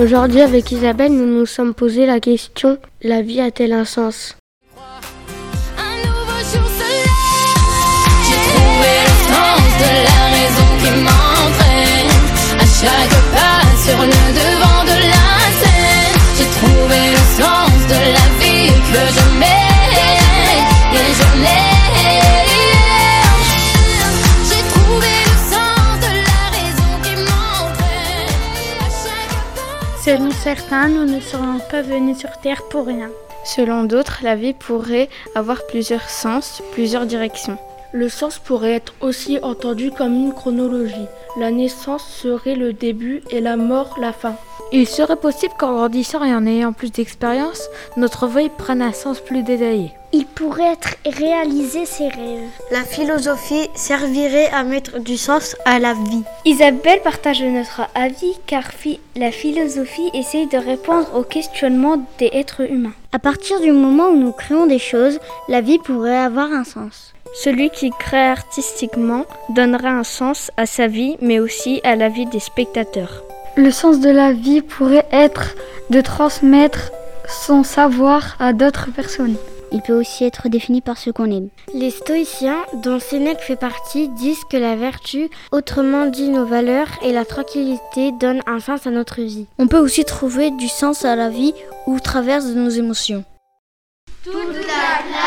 Aujourd'hui, avec Isabelle, nous nous sommes posé la question la vie a-t-elle un sens? Un nouveau jour se lève. J'ai trouvé le sens de la raison qui m'entraîne. À chaque pas sur le devant de la scène. J'ai trouvé le sens de la vie que je Selon certains, nous ne serions pas venus sur Terre pour rien. Selon d'autres, la vie pourrait avoir plusieurs sens, plusieurs directions. Le sens pourrait être aussi entendu comme une chronologie. La naissance serait le début et la mort la fin. Il serait possible qu'en grandissant et en ayant plus d'expérience, notre vie prenne un sens plus détaillé. Il pourrait être réaliser ses rêves. La philosophie servirait à mettre du sens à la vie. Isabelle partage notre avis car fi- la philosophie essaye de répondre aux questionnements des êtres humains. À partir du moment où nous créons des choses, la vie pourrait avoir un sens. Celui qui crée artistiquement donnera un sens à sa vie mais aussi à la vie des spectateurs. Le sens de la vie pourrait être de transmettre son savoir à d'autres personnes. Il peut aussi être défini par ce qu'on aime. Les stoïciens, dont Sénèque fait partie, disent que la vertu, autrement dit nos valeurs et la tranquillité, donnent un sens à notre vie. On peut aussi trouver du sens à la vie au travers de nos émotions. Toute la